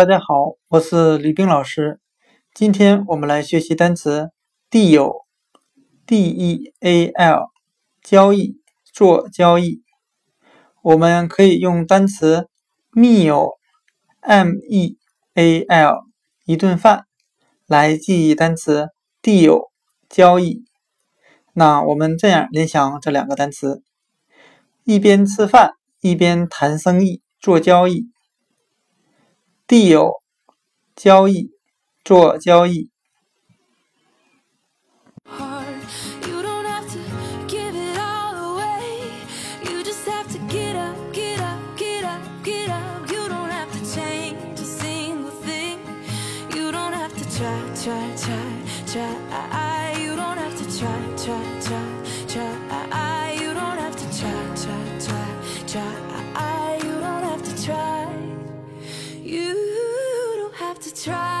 大家好，我是李冰老师。今天我们来学习单词 deal，d-e-a-l，交易，做交易。我们可以用单词 meal，m-e-a-l，一顿饭，来记忆单词 deal，交易。那我们这样联想这两个单词：一边吃饭，一边谈生意，做交易。Deal 交易，做交易。to try.